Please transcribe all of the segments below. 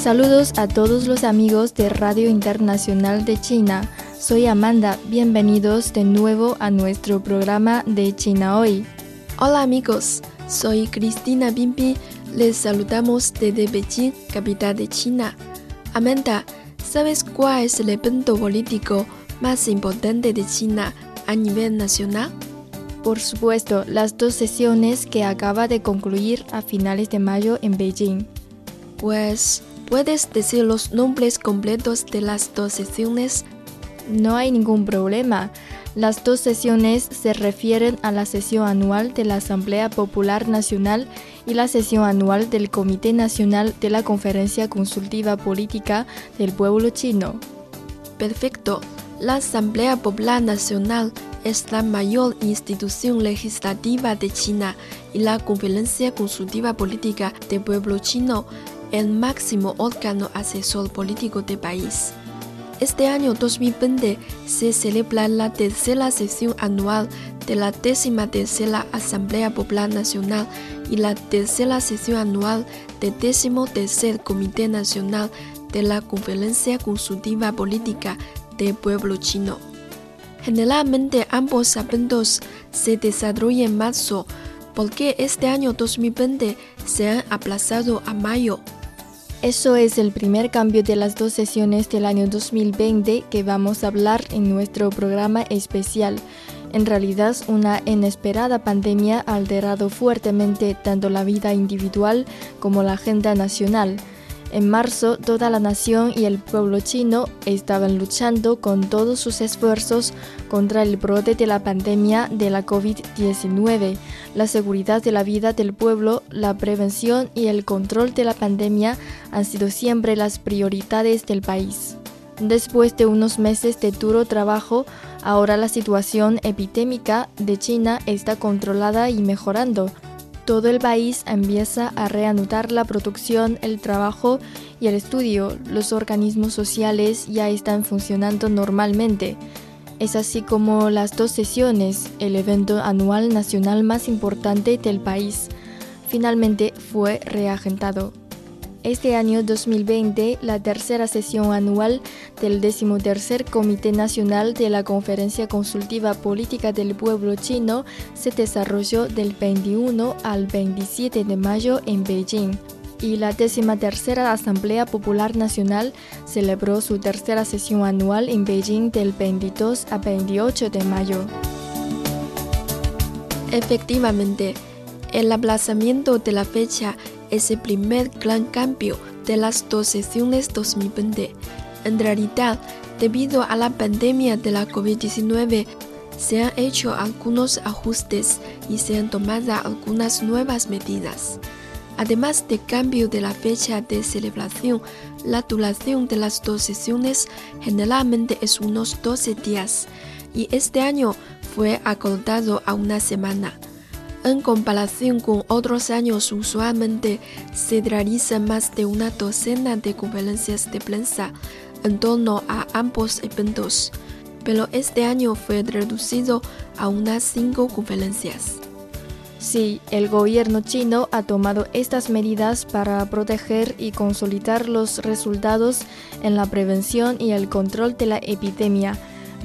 Saludos a todos los amigos de Radio Internacional de China. Soy Amanda, bienvenidos de nuevo a nuestro programa de China Hoy. Hola amigos, soy Cristina Bimbi, les saludamos desde Beijing, capital de China. Amanda, ¿sabes cuál es el evento político más importante de China a nivel nacional? Por supuesto, las dos sesiones que acaba de concluir a finales de mayo en Beijing. Pues ¿Puedes decir los nombres completos de las dos sesiones? No hay ningún problema. Las dos sesiones se refieren a la sesión anual de la Asamblea Popular Nacional y la sesión anual del Comité Nacional de la Conferencia Consultiva Política del Pueblo Chino. Perfecto. La Asamblea Popular Nacional es la mayor institución legislativa de China y la Conferencia Consultiva Política del Pueblo Chino el máximo órgano asesor político del país. Este año 2020 se celebra la tercera sesión anual de la décima tercera Asamblea Popular Nacional y la tercera sesión anual del décimo tercer Comité Nacional de la Conferencia Consultiva Política del Pueblo Chino. Generalmente ambos eventos se desarrollan en marzo, porque este año 2020 se han aplazado a mayo. Eso es el primer cambio de las dos sesiones del año 2020 que vamos a hablar en nuestro programa especial. En realidad, una inesperada pandemia ha alterado fuertemente tanto la vida individual como la agenda nacional. En marzo, toda la nación y el pueblo chino estaban luchando con todos sus esfuerzos contra el brote de la pandemia de la COVID-19. La seguridad de la vida del pueblo, la prevención y el control de la pandemia han sido siempre las prioridades del país. Después de unos meses de duro trabajo, ahora la situación epidémica de China está controlada y mejorando todo el país empieza a reanudar la producción, el trabajo y el estudio. Los organismos sociales ya están funcionando normalmente. Es así como las dos sesiones, el evento anual nacional más importante del país, finalmente fue reagentado. Este año 2020, la tercera sesión anual del 13 Comité Nacional de la Conferencia Consultiva Política del Pueblo Chino se desarrolló del 21 al 27 de mayo en Beijing y la 13 Asamblea Popular Nacional celebró su tercera sesión anual en Beijing del 22 a 28 de mayo. Efectivamente, el aplazamiento de la fecha es el primer gran cambio de las dos sesiones 2020. En realidad, debido a la pandemia de la COVID-19, se han hecho algunos ajustes y se han tomado algunas nuevas medidas. Además del cambio de la fecha de celebración, la duración de las dos sesiones generalmente es unos 12 días y este año fue acortado a una semana. En comparación con otros años, usualmente se realizan más de una docena de conferencias de prensa en torno a ambos eventos, pero este año fue reducido a unas cinco conferencias. Sí, el gobierno chino ha tomado estas medidas para proteger y consolidar los resultados en la prevención y el control de la epidemia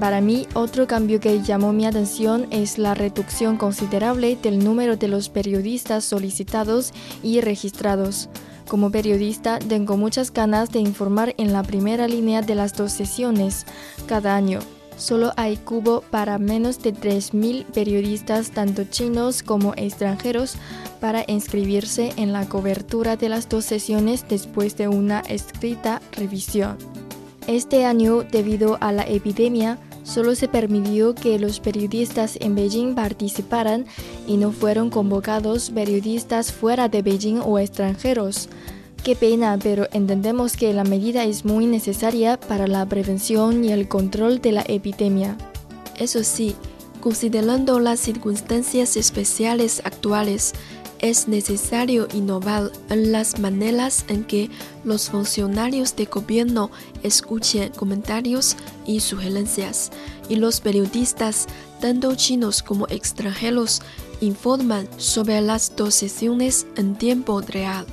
para mí, otro cambio que llamó mi atención es la reducción considerable del número de los periodistas solicitados y registrados. Como periodista, tengo muchas ganas de informar en la primera línea de las dos sesiones cada año. Solo hay cubo para menos de 3.000 periodistas, tanto chinos como extranjeros, para inscribirse en la cobertura de las dos sesiones después de una escrita revisión. Este año, debido a la epidemia, Solo se permitió que los periodistas en Beijing participaran y no fueron convocados periodistas fuera de Beijing o extranjeros. Qué pena, pero entendemos que la medida es muy necesaria para la prevención y el control de la epidemia. Eso sí, considerando las circunstancias especiales actuales, es necesario innovar en las maneras en que los funcionarios de gobierno escuchen comentarios y sugerencias, y los periodistas, tanto chinos como extranjeros, informan sobre las dos sesiones en tiempo real.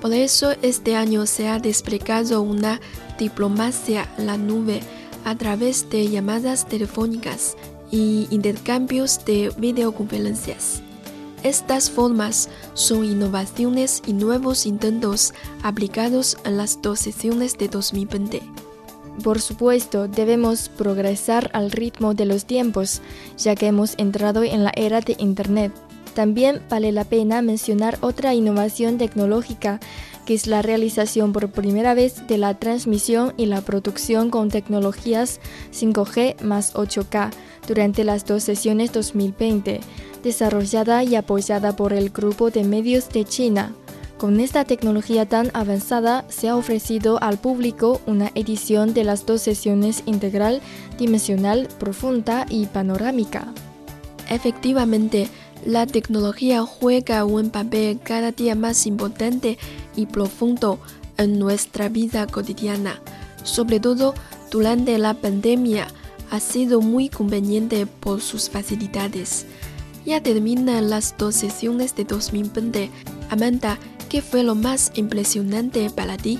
Por eso este año se ha desplegado una diplomacia en la nube a través de llamadas telefónicas y intercambios de videoconferencias. Estas formas son innovaciones y nuevos intentos aplicados en las dos sesiones de 2020. Por supuesto, debemos progresar al ritmo de los tiempos, ya que hemos entrado en la era de Internet. También vale la pena mencionar otra innovación tecnológica, que es la realización por primera vez de la transmisión y la producción con tecnologías 5G más 8K durante las dos sesiones 2020 desarrollada y apoyada por el Grupo de Medios de China. Con esta tecnología tan avanzada se ha ofrecido al público una edición de las dos sesiones integral, dimensional, profunda y panorámica. Efectivamente, la tecnología juega un papel cada día más importante y profundo en nuestra vida cotidiana. Sobre todo durante la pandemia, ha sido muy conveniente por sus facilidades. Ya terminan las dos sesiones de 2020. Amanda, ¿qué fue lo más impresionante para ti?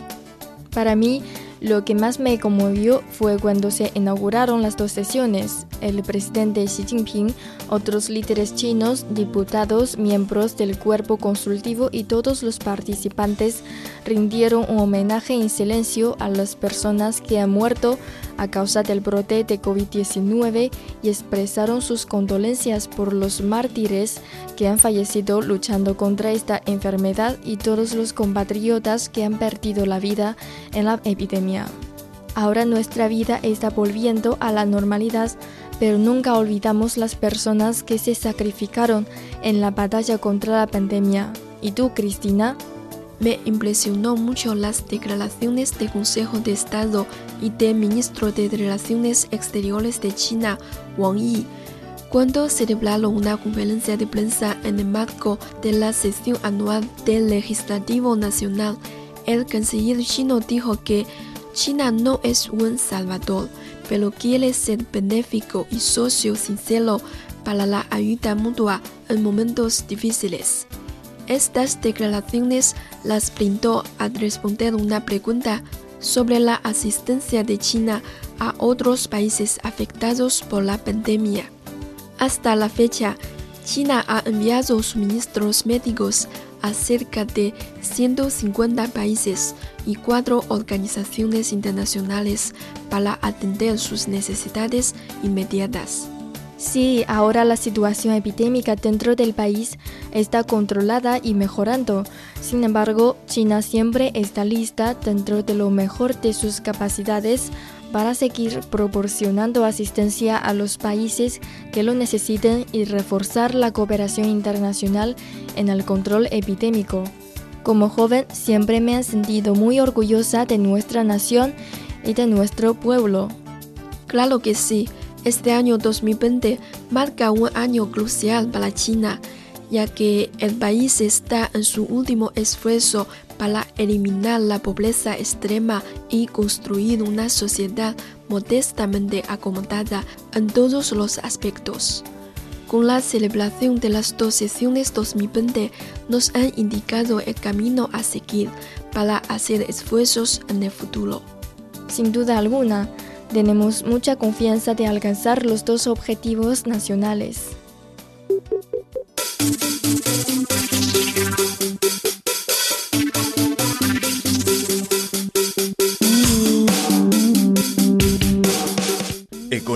Para mí, lo que más me conmovió fue cuando se inauguraron las dos sesiones. El presidente Xi Jinping, otros líderes chinos, diputados, miembros del cuerpo consultivo y todos los participantes rindieron un homenaje en silencio a las personas que han muerto a causa del brote de COVID-19 y expresaron sus condolencias por los mártires que han fallecido luchando contra esta enfermedad y todos los compatriotas que han perdido la vida en la epidemia. Ahora nuestra vida está volviendo a la normalidad, pero nunca olvidamos las personas que se sacrificaron en la batalla contra la pandemia. ¿Y tú, Cristina? Me impresionó mucho las declaraciones del Consejo de Estado y del ministro de Relaciones Exteriores de China, Wang Yi, cuando celebraron una conferencia de prensa en el marco de la sesión anual del Legislativo Nacional. El canciller chino dijo que China no es un salvador, pero quiere ser benéfico y socio sincero para la ayuda mutua en momentos difíciles. Estas declaraciones las brindó al responder una pregunta sobre la asistencia de China a otros países afectados por la pandemia. Hasta la fecha, China ha enviado suministros médicos a cerca de 150 países y cuatro organizaciones internacionales para atender sus necesidades inmediatas. Sí, ahora la situación epidémica dentro del país está controlada y mejorando. Sin embargo, China siempre está lista dentro de lo mejor de sus capacidades para seguir proporcionando asistencia a los países que lo necesiten y reforzar la cooperación internacional en el control epidémico. Como joven siempre me he sentido muy orgullosa de nuestra nación y de nuestro pueblo. Claro que sí. Este año 2020 marca un año crucial para China, ya que el país está en su último esfuerzo para eliminar la pobreza extrema y construir una sociedad modestamente acomodada en todos los aspectos. Con la celebración de las dos sesiones 2020 nos han indicado el camino a seguir para hacer esfuerzos en el futuro. Sin duda alguna, tenemos mucha confianza de alcanzar los dos objetivos nacionales.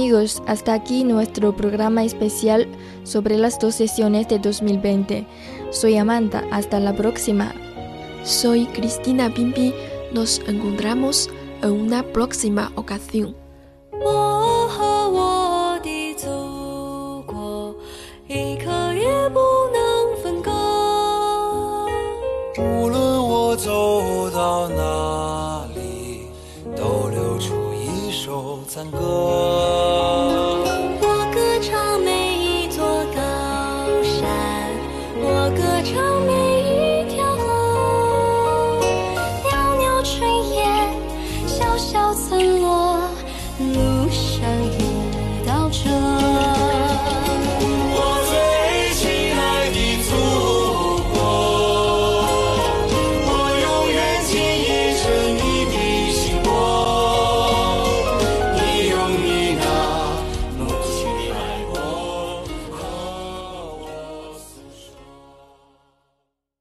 Amigos, hasta aquí nuestro programa especial sobre las dos sesiones de 2020. Soy Amanda, hasta la próxima. Soy Cristina Pimpi, nos encontramos en una próxima ocasión. 赞歌。